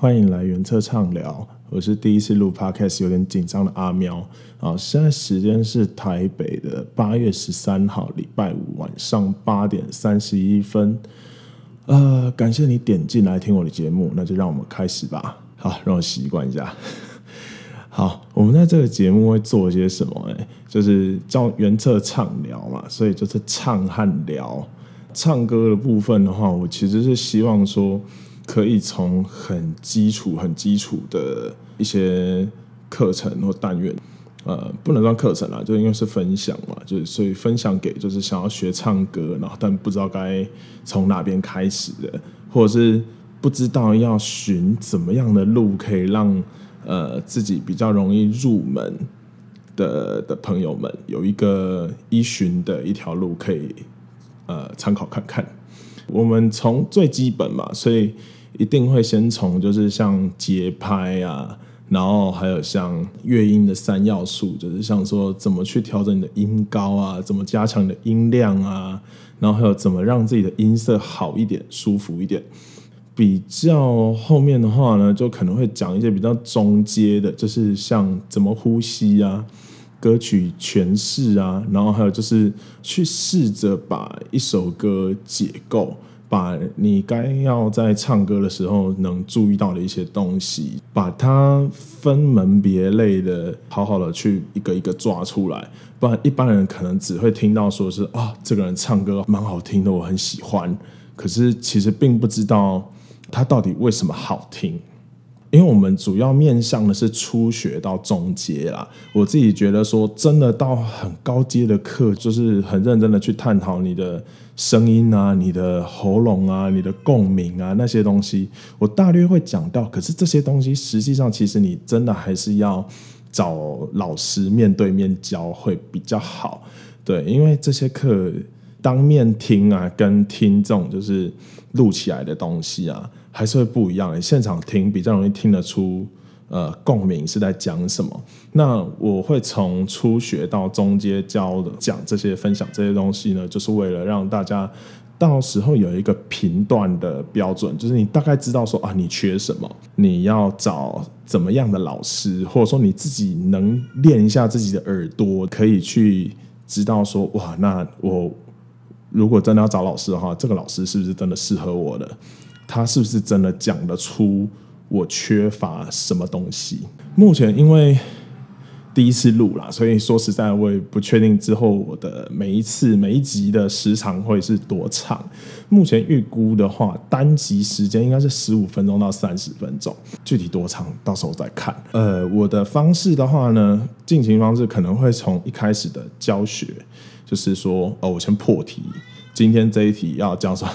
欢迎来原侧唱聊，我是第一次录 Podcast，有点紧张的阿喵啊。现在时间是台北的八月十三号礼拜五晚上八点三十一分。呃，感谢你点进来听我的节目，那就让我们开始吧。好，让我习惯一下。好，我们在这个节目会做些什么呢？就是叫原侧唱聊嘛，所以就是唱和聊。唱歌的部分的话，我其实是希望说，可以从很基础、很基础的一些课程或单元，呃，不能算课程啦，就因为是分享嘛，就是所以分享给就是想要学唱歌，然后但不知道该从哪边开始的，或者是不知道要寻怎么样的路可以让呃自己比较容易入门的的朋友们有一个依循的一条路可以。呃，参考看看。我们从最基本嘛，所以一定会先从就是像节拍啊，然后还有像乐音的三要素，就是像说怎么去调整你的音高啊，怎么加强你的音量啊，然后还有怎么让自己的音色好一点、舒服一点。比较后面的话呢，就可能会讲一些比较中阶的，就是像怎么呼吸啊。歌曲诠释啊，然后还有就是去试着把一首歌解构，把你该要在唱歌的时候能注意到的一些东西，把它分门别类的，好好的去一个一个抓出来。不然一般人可能只会听到说是啊，这个人唱歌蛮好听的，我很喜欢。可是其实并不知道他到底为什么好听。因为我们主要面向的是初学到中阶啦，我自己觉得说，真的到很高阶的课，就是很认真的去探讨你的声音啊、你的喉咙啊、你的共鸣啊那些东西，我大略会讲到。可是这些东西实际上，其实你真的还是要找老师面对面教会比较好。对，因为这些课当面听啊，跟听众就是录起来的东西啊。还是会不一样的，现场听比较容易听得出，呃，共鸣是在讲什么。那我会从初学到中阶教的讲这些分享这些东西呢，就是为了让大家到时候有一个评断的标准，就是你大概知道说啊，你缺什么，你要找怎么样的老师，或者说你自己能练一下自己的耳朵，可以去知道说哇，那我如果真的要找老师的话，这个老师是不是真的适合我的？他是不是真的讲得出我缺乏什么东西？目前因为第一次录啦，所以说实在我也不确定之后我的每一次每一集的时长会是多长。目前预估的话，单集时间应该是十五分钟到三十分钟，具体多长到时候再看。呃，我的方式的话呢，进行方式可能会从一开始的教学，就是说，哦，我先破题，今天这一题要讲什么？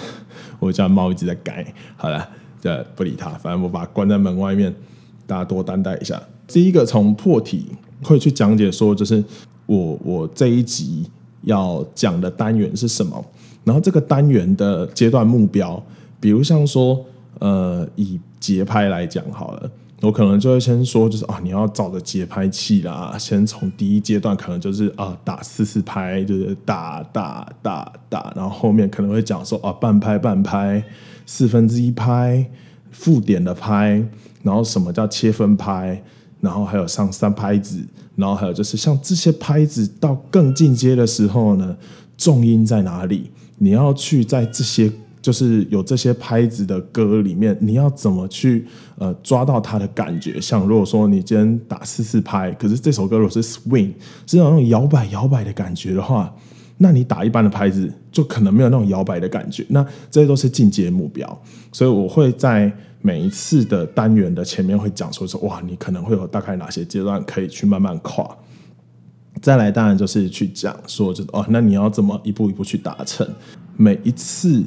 我家猫一直在改，好了，这不理它，反正我把它关在门外面，大家多担待一下。第一个从破题会去讲解说，就是我我这一集要讲的单元是什么，然后这个单元的阶段目标，比如像说，呃，以节拍来讲好了。我可能就会先说，就是啊，你要找的节拍器啦。先从第一阶段，可能就是啊，打四四拍，就是打打打打，然后后面可能会讲说啊，半拍半拍，四分之一拍，附点的拍，然后什么叫切分拍，然后还有上三拍子，然后还有就是像这些拍子到更进阶的时候呢，重音在哪里？你要去在这些。就是有这些拍子的歌里面，你要怎么去呃抓到它的感觉？像如果说你今天打四四拍，可是这首歌如果是 swing，是那种摇摆摇摆的感觉的话，那你打一般的拍子就可能没有那种摇摆的感觉。那这些都是进阶目标，所以我会在每一次的单元的前面会讲说说哇，你可能会有大概哪些阶段可以去慢慢跨。再来当然就是去讲说就是哦，那你要怎么一步一步去达成每一次。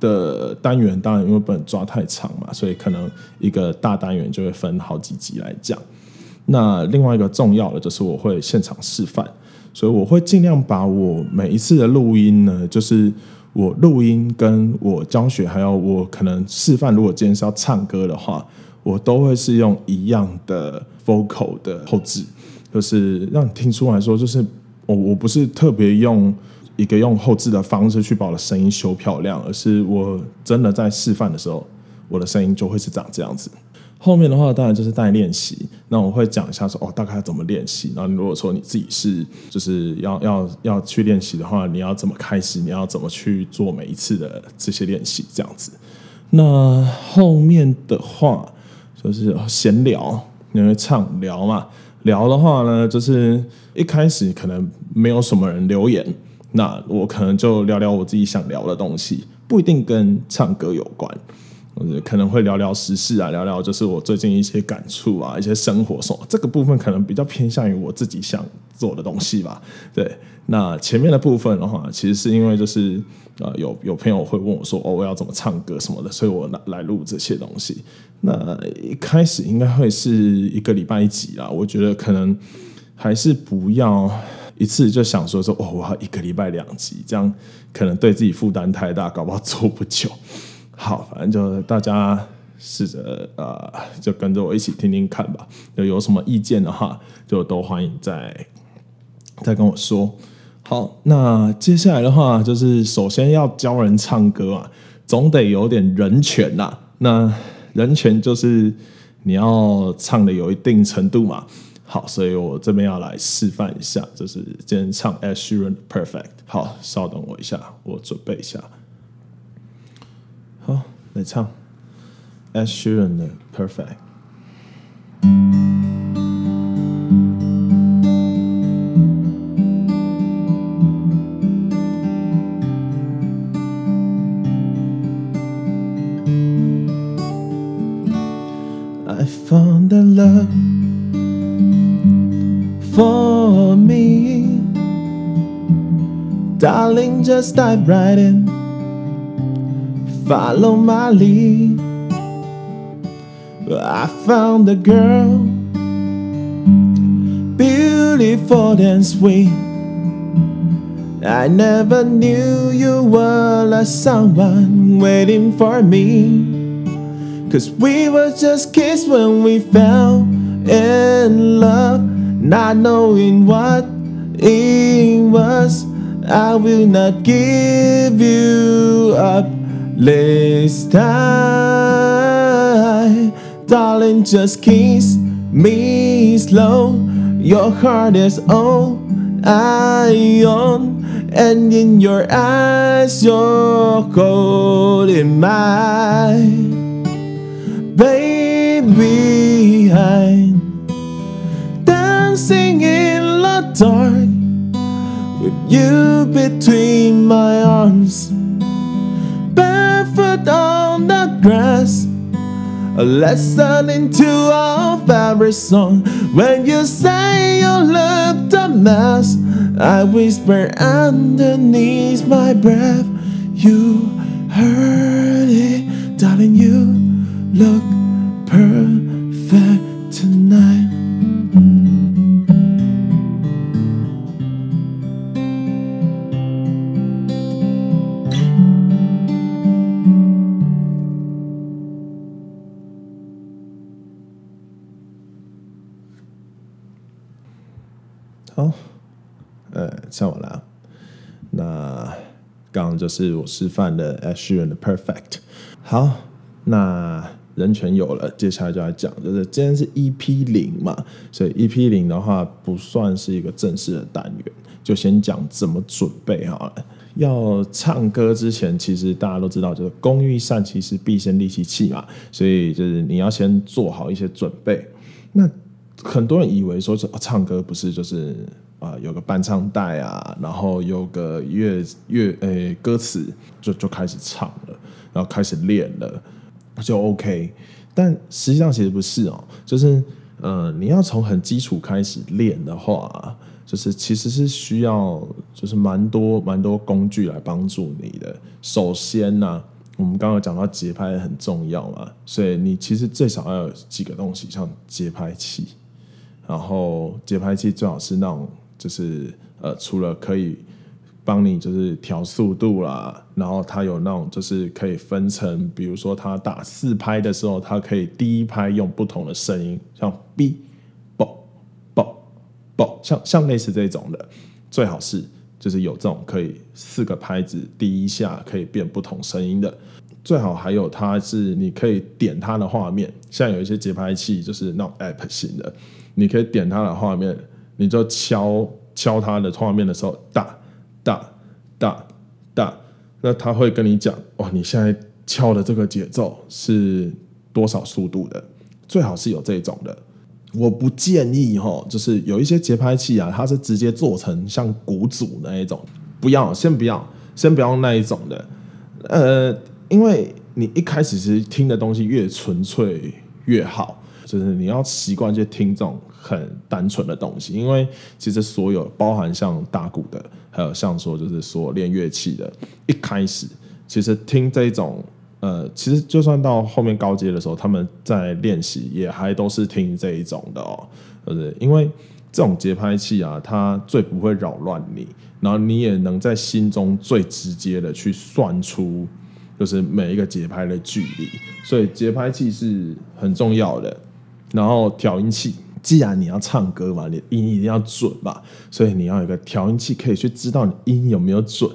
的单元当然因为不能抓太长嘛，所以可能一个大单元就会分好几集来讲。那另外一个重要的就是我会现场示范，所以我会尽量把我每一次的录音呢，就是我录音跟我教学，还有我可能示范。如果今天是要唱歌的话，我都会是用一样的 vocal 的后置，就是让你听出来说，就是我我不是特别用。一个用后置的方式去把我的声音修漂亮，而是我真的在示范的时候，我的声音就会是长这样子。后面的话当然就是带练习，那我会讲一下说哦，大概怎么练习。然后如果说你自己是就是要要要去练习的话，你要怎么开始？你要怎么去做每一次的这些练习？这样子。那后面的话就是闲聊，因为唱聊嘛，聊的话呢，就是一开始可能没有什么人留言，那我可能就聊聊我自己想聊的东西，不一定跟唱歌有关。可能会聊聊时事啊，聊聊就是我最近一些感触啊，一些生活什么，这个部分可能比较偏向于我自己想做的东西吧。对，那前面的部分的话，其实是因为就是呃有有朋友会问我说，哦，我要怎么唱歌什么的，所以我来来录这些东西。那一开始应该会是一个礼拜一集啦，我觉得可能还是不要一次就想说说哦，我要一个礼拜两集，这样可能对自己负担太大，搞不好做不久。好，反正就大家试着呃，就跟着我一起听听看吧。有有什么意见的话，就都欢迎再再跟我说。好，那接下来的话，就是首先要教人唱歌啊，总得有点人权呐。那人权就是你要唱的有一定程度嘛。好，所以我这边要来示范一下，就是今天唱 a s s u r a n Perfect。好，稍等我一下，我准备一下。好，来唱 a s s u r a n Perfect。Just dive right in. Follow my lead. I found a girl, beautiful and sweet. I never knew you were like someone waiting for me. Cause we were just kids when we fell in love, not knowing what it was. I will not give you up. This time, darling, just kiss me slow. Your heart is all I own, and in your eyes, you're holding mine, baby. I'm dancing in the dark you between my arms Barefoot on the grass. A lesson into our favorite song. When you say you look a mess, I whisper underneath my breath. You heard it, darling. You look perfect 就是我示范的 Ed Sheeran 的 Perfect。好，那人权有了，接下来就来讲，就是今天是 EP 零嘛，所以 EP 零的话不算是一个正式的单元，就先讲怎么准备好了。要唱歌之前，其实大家都知道，就是工欲善其事，必先利其器嘛，所以就是你要先做好一些准备。那很多人以为说，唱歌不是就是啊、有个伴唱带啊，然后有个乐乐诶歌词就就开始唱了，然后开始练了就 OK。但实际上其实不是哦，就是呃，你要从很基础开始练的话，就是其实是需要就是蛮多蛮多工具来帮助你的。首先呢、我们刚刚讲到节拍很重要嘛，所以你其实最少要有几个东西，像节拍器。然后节拍器最好是那种，就是呃，除了可以帮你就是调速度啦，然后它有那种就是可以分成，比如说它打四拍的时候，它可以第一拍用不同的声音，像 B、B、B、B，像像类似这种的，最好是就是有这种可以四个拍子第一下可以变不同声音的。最好还有它是你可以点它的画面，像有一些节拍器就是那种 App 型的，你可以点它的画面，你就敲敲它的画面的时候，哒哒哒哒，那它会跟你讲，哇，你现在敲的这个节奏是多少速度的？最好是有这种的。我不建议哈，就是有一些节拍器啊，它是直接做成像鼓组那一种，不要，先不要，先不要那一种的，呃，因为你一开始其实听的东西越纯粹越好，就是你要习惯去听这种很单纯的东西，因为其实所有包含像打鼓的，还有像说就是说练乐器的，一开始其实听这种。呃，其实就算到后面高阶的时候，他们在练习也还都是听这一种的哦，对不对？因为这种节拍器啊，它最不会扰乱你，然后你也能在心中最直接的去算出，就是每一个节拍的距离。所以节拍器是很重要的。然后调音器，既然你要唱歌嘛，你音一定要准吧，所以你要有个调音器，可以去知道你音有没有准。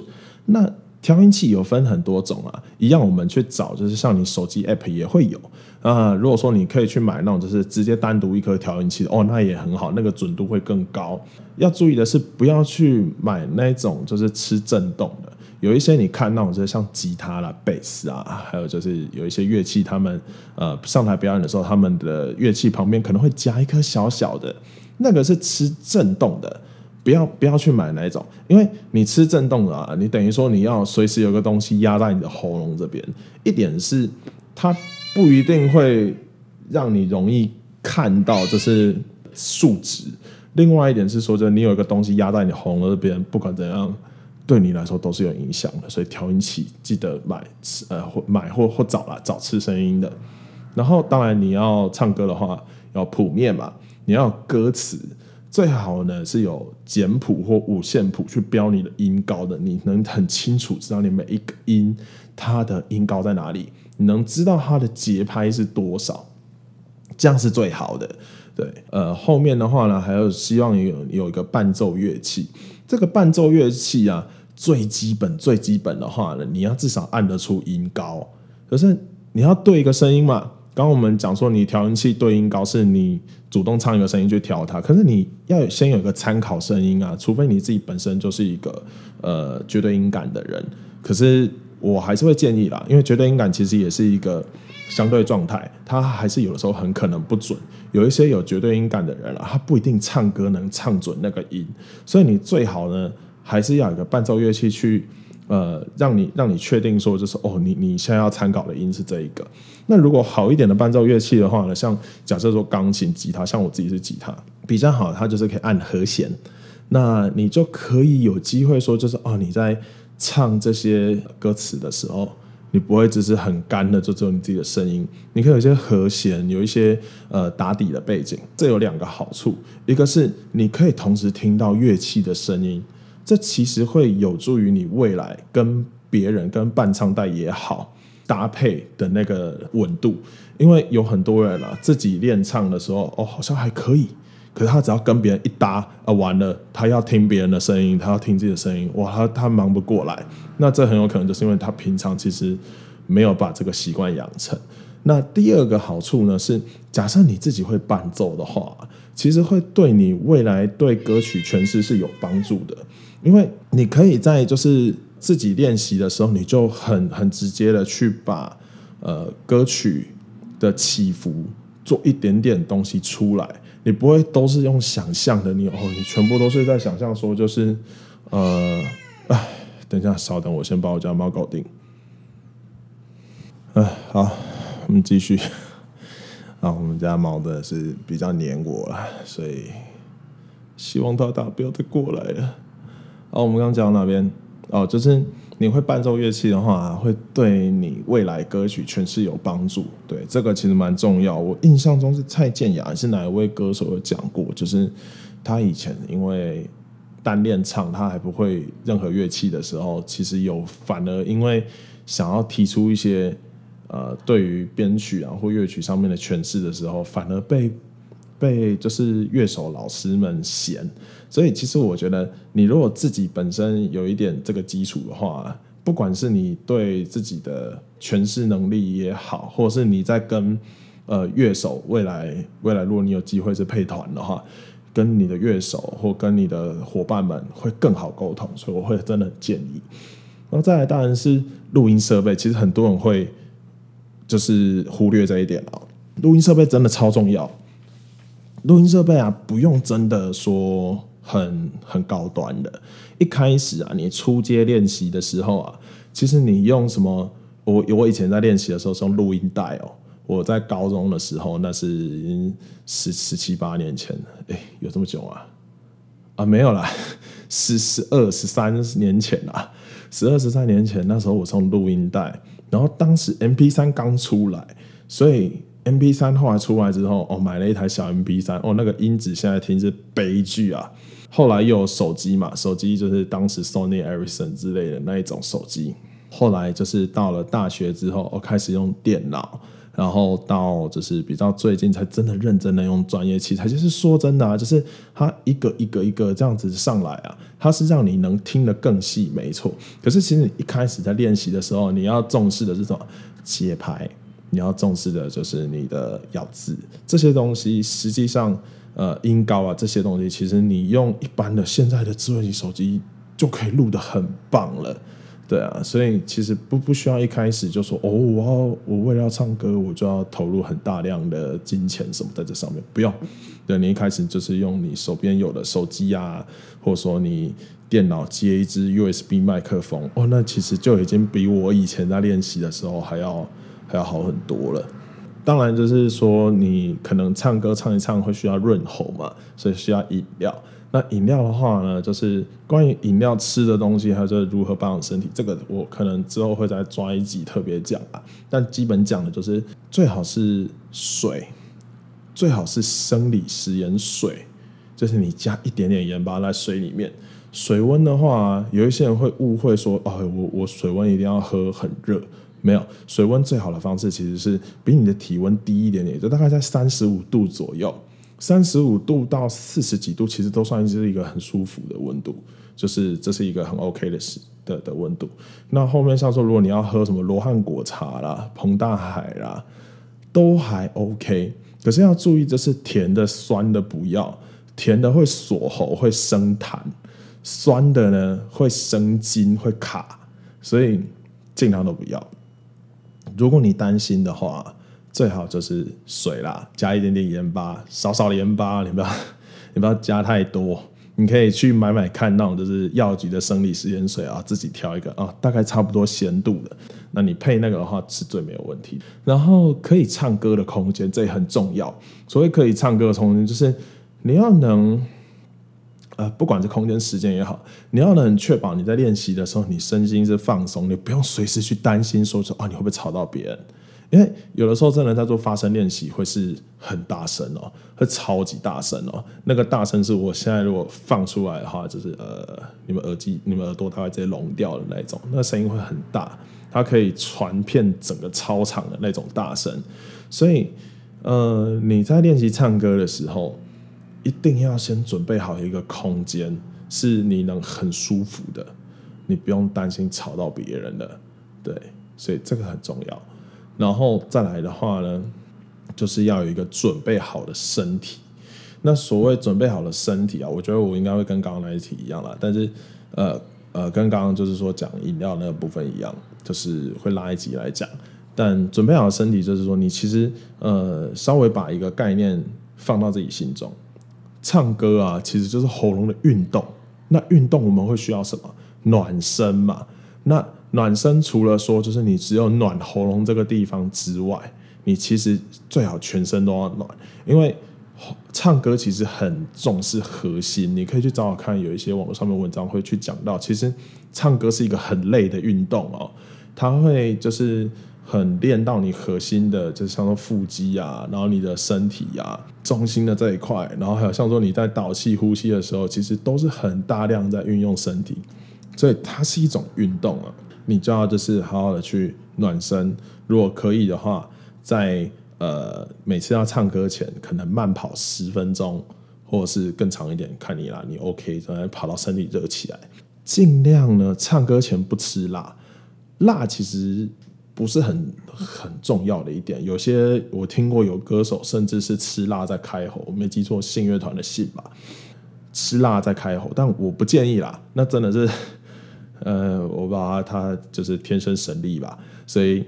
那调音器有分很多种啊，一样我们去找，就是像你手机 app 也会有啊。如果说你可以去买那种，就是直接单独一颗调音器，哦，那也很好，那个准度会更高。要注意的是，不要去买那种就是吃震动的。有一些你看那种，就是像吉他啦、贝斯啊，还有就是有一些乐器，他们呃上台表演的时候，他们的乐器旁边可能会夹一颗小小的，那个是吃震动的。不要不要去买那一种，因为你吃震动啊，你等于说你要随时有个东西压在你的喉咙这边。一点是它不一定会让你容易看到就是数值，另外一点是说，就你有一个东西压在你喉咙这边，不管怎样，对你来说都是有影响的。所以调音器记得买，呃，或买或或找啦，找吃声音的。然后当然你要唱歌的话，要谱面嘛，你要歌词。最好呢是有简谱或五线谱去标你的音高的，你能很清楚知道你每一个音它的音高在哪里，你能知道它的节拍是多少，这样是最好的。对，呃，后面的话呢，还有希望有有一个伴奏乐器。这个伴奏乐器啊，最基本最基本的话呢，你要至少按得出音高。可是你要对一个声音嘛。刚我们讲说，你调音器对音高是你主动唱一个声音去调它，可是你要先有一个参考声音啊，除非你自己本身就是一个呃绝对音感的人。可是我还是会建议啦，因为绝对音感其实也是一个相对状态，它还是有的时候很可能不准。有一些有绝对音感的人啊，他不一定唱歌能唱准那个音，所以你最好呢，还是要有一个伴奏乐器去。呃，让你让你确定说，就是哦，你你现在要参考的音是这一个。那如果好一点的伴奏乐器的话呢，像假设说钢琴、吉他，像我自己是吉他比较好，它就是可以按和弦。那你就可以有机会说，就是哦，你在唱这些歌词的时候，你不会只是很干的，就只有你自己的声音，你可以有一些和弦，有一些呃打底的背景。这有两个好处，一个是你可以同时听到乐器的声音。这其实会有助于你未来跟别人跟伴唱带也好搭配的那个稳度，因为有很多人啊，自己练唱的时候哦，好像还可以，可是他只要跟别人一搭啊，完了，他要听别人的声音，他要听自己的声音，哇，他他忙不过来，那这很有可能就是因为他平常其实没有把这个习惯养成。那第二个好处呢是，假设你自己会伴奏的话，其实会对你未来对歌曲诠释是有帮助的。因为你可以在就是自己练习的时候，你就很很直接的去把呃歌曲的起伏做一点点东西出来，你不会都是用想象的，你哦，你全部都是在想象说就是呃，哎，等一下，稍等，我先把我家猫搞定。哎，好，我们继续。啊，我们家猫的是比较黏我了，所以希望它不要再过来了。哦，我们刚刚讲到哪边？哦，就是你会伴奏乐器的话，会对你未来歌曲诠释有帮助。对，这个其实蛮重要。我印象中是蔡健雅是哪一位歌手有讲过，就是他以前因为单练唱，他还不会任何乐器的时候，其实有反而因为想要提出一些呃对于编曲啊或乐曲上面的诠释的时候，反而被。被就是乐手老师们嫌，所以其实我觉得，你如果自己本身有一点这个基础的话，不管是你对自己的诠释能力也好，或者是你在跟呃乐手未来未来，如果你有机会是配团的话，跟你的乐手或跟你的伙伴们会更好沟通，所以我会真的建议。然后再来当然是录音设备，其实很多人会就是忽略这一点啊。录音设备真的超重要，录音设备啊，不用真的说很很高端的。一开始啊，你初阶练习的时候啊，其实你用什么？我我以前在练习的时候是用录音带哦。我在高中的时候，那是十十七八年前了，哎，有这么久啊？啊，没有啦，十十二十三年前啦，十二十三年前，那时候我用录音带，然后当时 MP3 刚出来，所以 MP3 后来出来之后，哦，买了一台小 MP3，哦，那个音质现在听是悲剧啊。后来又有手机嘛，手机就是当时 Sony Ericsson 之类的那一种手机。后来就是到了大学之后，我开始用电脑，然后到就是比较最近才真的认真的用专业器材。就是说真的啊，就是它一个一个一个这样子上来啊，它是让你能听得更细，没错。可是其实你一开始在练习的时候，你要重视的是什么？节拍，你要重视的就是你的咬字这些东西。实际上。呃，音高啊，这些东西，其实你用一般的现在的智慧型手机就可以录得很棒了，对啊，所以其实不不需要一开始就说哦，我要我为了要唱歌，我就要投入很大量的金钱什么在这上面，不用，对，你一开始就是用你手边有的手机啊，或者说你电脑接一支 USB 麦克风，哦，那其实就已经比我以前在练习的时候还要还要好很多了。当然，就是说你可能唱歌唱一唱会需要润喉嘛，所以需要饮料。那饮料的话呢，就是关于饮料吃的东西，还有就是如何保养身体，这个我可能之后会再抓一集特别讲啊。但基本讲的就是最好是水，最好是生理食盐水，就是你加一点点盐巴在水里面。水温的话，有一些人会误会说，哦，我我水温一定要喝很热。没有，水温最好的方式其实是比你的体温低一点点，就大概在三十五度左右，三十五度到四十几度，其实都算是一个很舒服的温度，就是这是一个很 OK 的时的的温度。那后面像说，如果你要喝什么罗汉果茶啦、彭大海啦，都还 OK，可是要注意，就是甜的、酸的不要，甜的会锁喉、会生痰，酸的呢会生津、会卡，所以尽量都不要。如果你担心的话，最好就是水啦，加一点点盐巴，少少的盐巴，你不要，你不要加太多。你可以去买买看那种就是药局的生理食盐水啊，自己挑一个啊，大概差不多咸度的，那你配那个的话是最没有问题。然后可以唱歌的空间，这也很重要。所谓可以唱歌的空间，就是你要能。呃，不管是空间、时间也好，你要能确保你在练习的时候，你身心是放松，你不用随时去担心说说啊，你会不会吵到别人？因为有的时候真的在做发声练习，会是很大声哦，会超级大声哦。那个大声是我现在如果放出来的话，就是呃，你们耳机、你们耳朵它会直接聋掉的那种，那声音会很大，它可以传遍整个操场的那种大声。所以，呃，你在练习唱歌的时候。一定要先准备好一个空间，是你能很舒服的，你不用担心吵到别人的，对，所以这个很重要。然后再来的话呢，就是要有一个准备好的身体。那所谓准备好的身体啊，我觉得我应该会跟刚刚那一题一样啦，但是呃呃，跟刚刚就是说讲饮料那个部分一样，就是会拉一集来讲。但准备好的身体，就是说你其实呃稍微把一个概念放到自己心中。唱歌啊，其实就是喉咙的运动。那运动我们会需要什么？暖身嘛。那暖身除了说就是你只有暖喉咙这个地方之外，你其实最好全身都要暖，因为唱歌其实很重视核心。你可以去找找看，有一些网络上面文章会去讲到，其实唱歌是一个很累的运动哦，它会就是。很练到你核心的，就是像说腹肌啊，然后你的身体啊，中心的这一块，然后还有像说你在导气呼吸的时候，其实都是很大量在运用身体，所以它是一种运动啊。你就要就是好好的去暖身，如果可以的话，在呃每次要唱歌前，可能慢跑十分钟，或者是更长一点，看你啦，你 OK，然后跑到身体热起来，尽量呢唱歌前不吃辣。辣其实不是很很重要的一点。有些我听过有歌手甚至是吃辣在开喉，我没记错，信乐团的信吧，吃辣在开喉，但我不建议啦，那真的是，呃，我把他就是天生神力吧，所以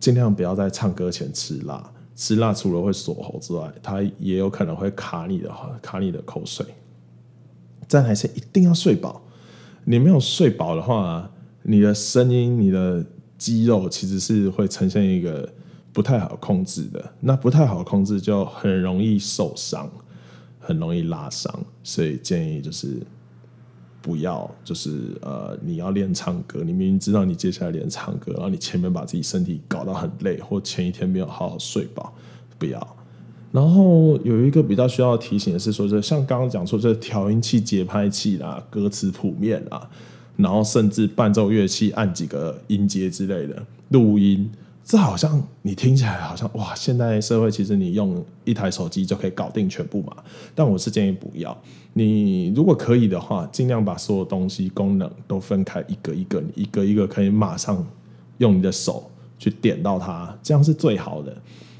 尽量不要在唱歌前吃辣。吃辣除了会锁喉之外，它也有可能会卡你的卡你的口水。再来是一定要睡饱，你没有睡饱的话，你的声音、你的肌肉其实是会呈现一个不太好控制的。那不太好控制就很容易受伤，很容易拉伤。所以建议就是。不要，就是呃，你要练唱歌，你明明知道你接下来练唱歌，然后你前面把自己身体搞到很累，或前一天没有好好睡饱，不要。然后有一个比较需要提醒的是说，就像刚刚讲说，这调音器、节拍器啦、歌词谱面啦，然后甚至伴奏乐器按几个音阶之类的录音。这好像你听起来好像哇，现在社会其实你用一台手机就可以搞定全部嘛。但我是建议不要。你如果可以的话，尽量把所有东西功能都分开，一个一个，一个一个可以马上用你的手去点到它，这样是最好的。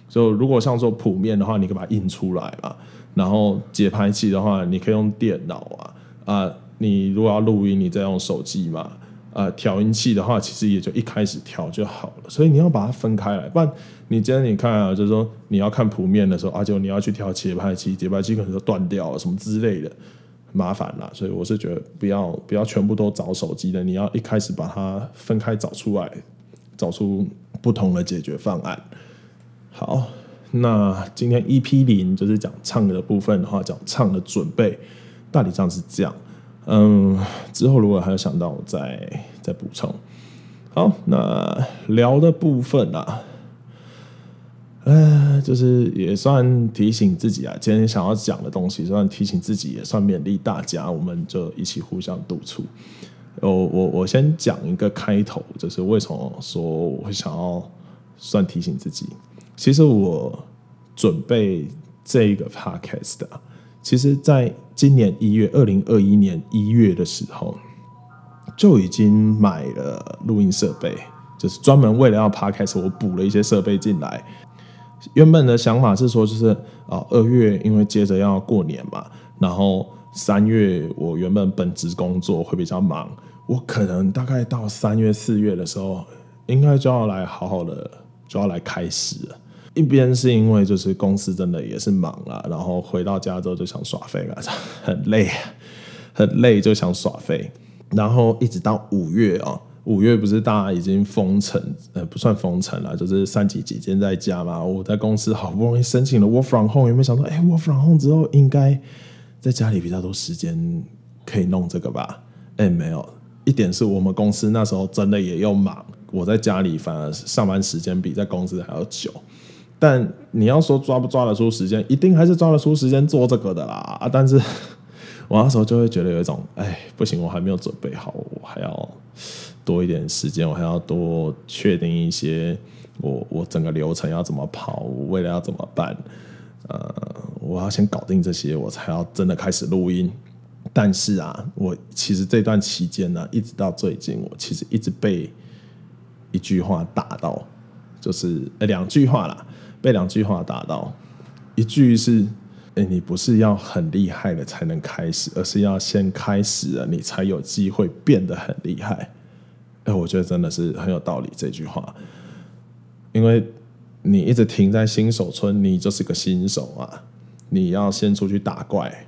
就如果像说谱面的话，你可以把它印出来嘛。然后节拍器的话，你可以用电脑啊啊，你如果要录音，你再用手机嘛。呃，调音器的话，其实也就一开始调就好了，所以你要把它分开来。不然，你今天你看啊，就是说你要看谱面的时候，啊，就你要去调节拍器，节拍器可能就断掉了，什么之类的，麻烦了。所以我是觉得不要不要全部都找手机的，你要一开始把它分开找出来，找出不同的解决方案。好，那今天 EP 零就是讲唱的部分的话，讲唱的准备，大体上是这样。嗯，之后如果还有想到，我再再补充。好，那聊的部分啊，呃，就是也算提醒自己啊，今天想要讲的东西，算提醒自己，也算勉励大家，我们就一起互相督促。我我我先讲一个开头，就是为什么说我会想要算提醒自己。其实我准备这一个 podcast 啊。其实，在今年一月，二零二一年一月的时候，就已经买了录音设备，就是专门为了要 podcast，我补了一些设备进来。原本的想法是说，就是啊，二月因为接着要过年嘛，然后三月我原本本职工作会比较忙，我可能大概到三月四月的时候，应该就要来好好的，就要来开始了。一边是因为就是公司真的也是忙了，然后回到家之后就想耍废了，很累，很累就想耍废，然后一直到五月啊，五月不是大家已经封城，呃，不算封城了，就是三级几天在家嘛。我在公司好不容易申请了 work from home，有没有想到，哎，work from home 之后应该在家里比较多时间可以弄这个吧？哎，没有，一点是我们公司那时候真的也又忙，我在家里反而上班时间比在公司还要久。但你要说抓不抓得出时间，一定还是抓得出时间做这个的啦啊。但是 我那时候就会觉得有一种，哎，不行，我还没有准备好，我还要多一点时间，我还要多确定一些我我整个流程要怎么跑，我未来要怎么办？呃，我要先搞定这些，我才要真的开始录音。但是啊，我其实这段期间呢，一直到最近，我其实一直被一句话打到，就是呃两句话啦。被两句话打到，一句是：哎，你不是要很厉害了才能开始，而是要先开始了，你才有机会变得很厉害。哎，我觉得真的是很有道理这句话，因为你一直停在新手村，你就是个新手啊。你要先出去打怪，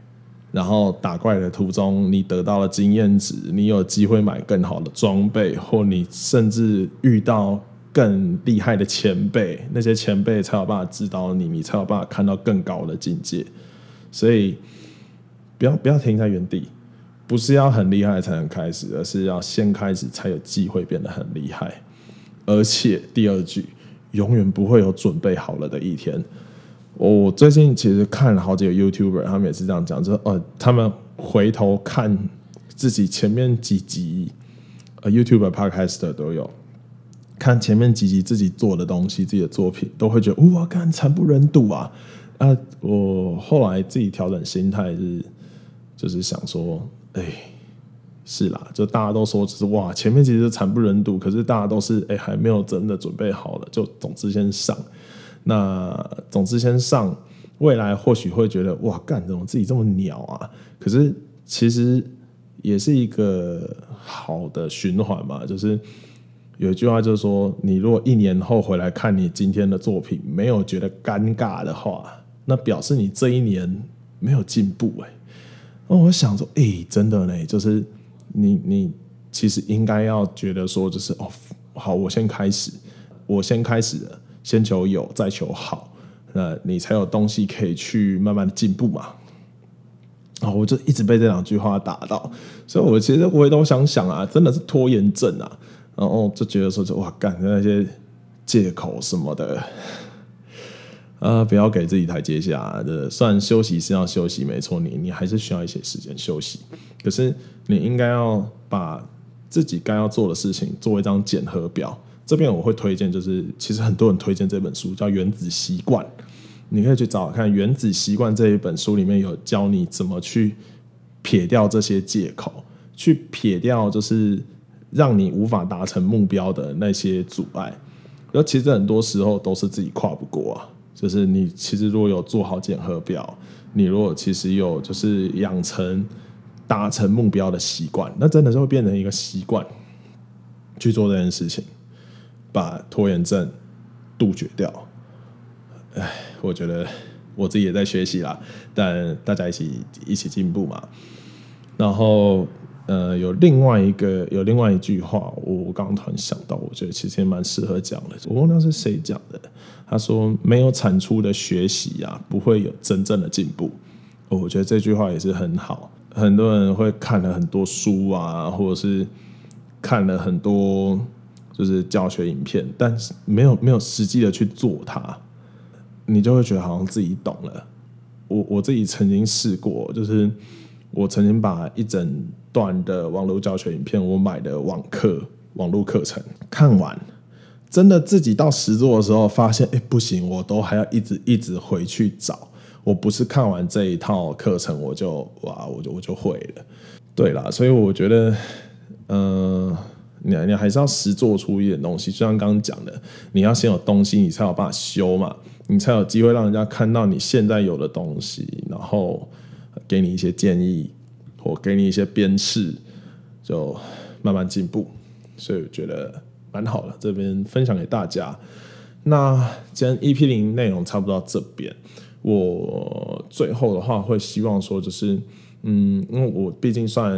然后打怪的途中，你得到了经验值，你有机会买更好的装备，或你甚至遇到。更厉害的前辈，那些前辈才有办法指导你，你才有办法看到更高的境界。所以，不要不要停在原地，不是要很厉害才能开始，而是要先开始才有机会变得很厉害。而且第二句，永远不会有准备好了的一天。我最近其实看了好几个 YouTuber，他们也是这样讲，就是呃，他们回头看自己前面几集，呃，YouTuber、Podcast 都有。看前面几集自己做的东西，自己的作品，都会觉得哇，干惨不忍睹啊！啊，我后来自己调整心态是，就是想说，哎，是啦，就大家都说就是哇，前面其实惨不忍睹，可是大家都是哎还没有真的准备好了，就总之先上。那总之先上，未来或许会觉得哇，干怎么自己这么鸟啊？可是其实也是一个好的循环嘛。就是有一句话就是说，你如果一年后回来看你今天的作品，没有觉得尴尬的话，那表示你这一年没有进步哎。那我想说，哎，真的呢，就是。你你其实应该要觉得说，就是哦，好，我先开始，我先开始了，先求有，再求好，那你才有东西可以去慢慢的进步嘛。啊，我就一直被这两句话打到，所以我其实我也都想想啊，真的是拖延症啊，然后就觉得说，就哇，干那些借口什么的。呃，不要给自己台阶下。的，虽然休息是要休息，没错，你你还是需要一些时间休息。可是你应该要把自己该要做的事情做一张检核表。这边我会推荐，就是其实很多人推荐这本书叫《原子习惯》，你可以去找看《原子习惯》这一本书里面有教你怎么去撇掉这些借口，去撇掉就是让你无法达成目标的那些阻碍。而其实很多时候都是自己跨不过啊。就是你其实如果有做好检核表，你如果其实有就是养成达成目标的习惯，那真的是会变成一个习惯去做这件事情，把拖延症杜绝掉。哎，我觉得我自己也在学习啦，但大家一起一起进步嘛。然后。呃，有另外一个，有另外一句话，我刚刚突然想到，我觉得其实也蛮适合讲的。我忘了是谁讲的，他说：“没有产出的学习啊，不会有真正的进步。”我觉得这句话也是很好。很多人会看了很多书啊，或者是看了很多就是教学影片，但是没有没有实际的去做它，你就会觉得好像自己懂了。我我自己曾经试过，就是。我曾经把一整段的网络教学影片，我买的网课、网络课程看完，真的自己到实做的时候，发现，哎，不行，我都还要一直一直回去找。我不是看完这一套课程，我就哇，我就我就会了。对啦，所以我觉得，嗯、你你还是要实做出一点东西。就像刚刚讲的，你要先有东西，你才有办法修嘛，你才有机会让人家看到你现在有的东西，然后。给你一些建议，我给你一些鞭笞，就慢慢进步，所以我觉得蛮好的。这边分享给大家。那今天 EP 零内容差不多到这边，我最后的话会希望说，就是嗯，因为我毕竟算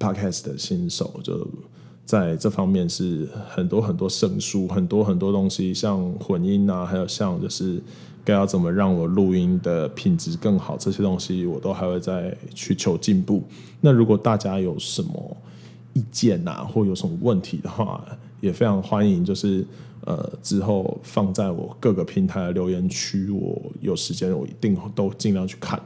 Podcast 的新手，就在这方面是很多很多生疏，很多很多东西，像混音啊，还有像就是。该要怎么让我录音的品质更好？这些东西我都还会再去求进步。那如果大家有什么意见啊，或有什么问题的话，也非常欢迎，就是呃之后放在我各个平台的留言区，我有时间我一定都尽量去看。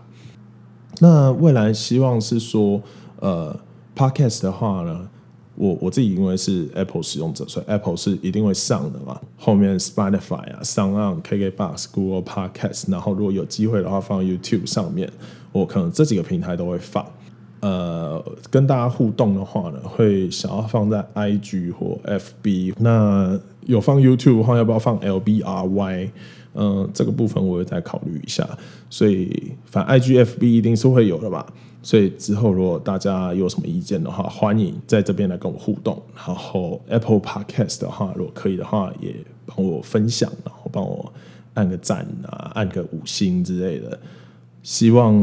那未来希望是说，呃，Podcast 的话呢？我我自己因为是 Apple 使用者，所以 Apple 是一定会上的嘛。后面 Spotify 啊、SoundOn、KKBox、Google Podcast，然后如果有机会的话，放 YouTube 上面，我可能这几个平台都会放。呃，跟大家互动的话呢，会想要放在 IG 或 FB。那有放 YouTube 的话，要不要放 LBRY？嗯、这个部分我会再考虑一下。所以，反 IG、FB 一定是会有的吧。所以之后，如果大家有什么意见的话，欢迎在这边来跟我互动。然后 Apple Podcast 的话，如果可以的话，也帮我分享，然后帮我按个赞啊，按个五星之类的。希望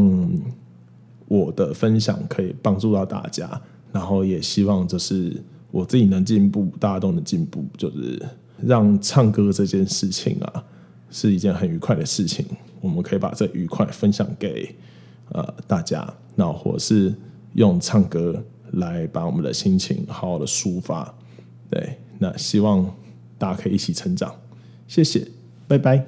我的分享可以帮助到大家，然后也希望就是我自己能进步，大家都能进步，就是让唱歌这件事情啊，是一件很愉快的事情。我们可以把这愉快分享给呃大家。那或是用唱歌来把我们的心情好好的抒发，对，那希望大家可以一起成长，谢谢，拜拜。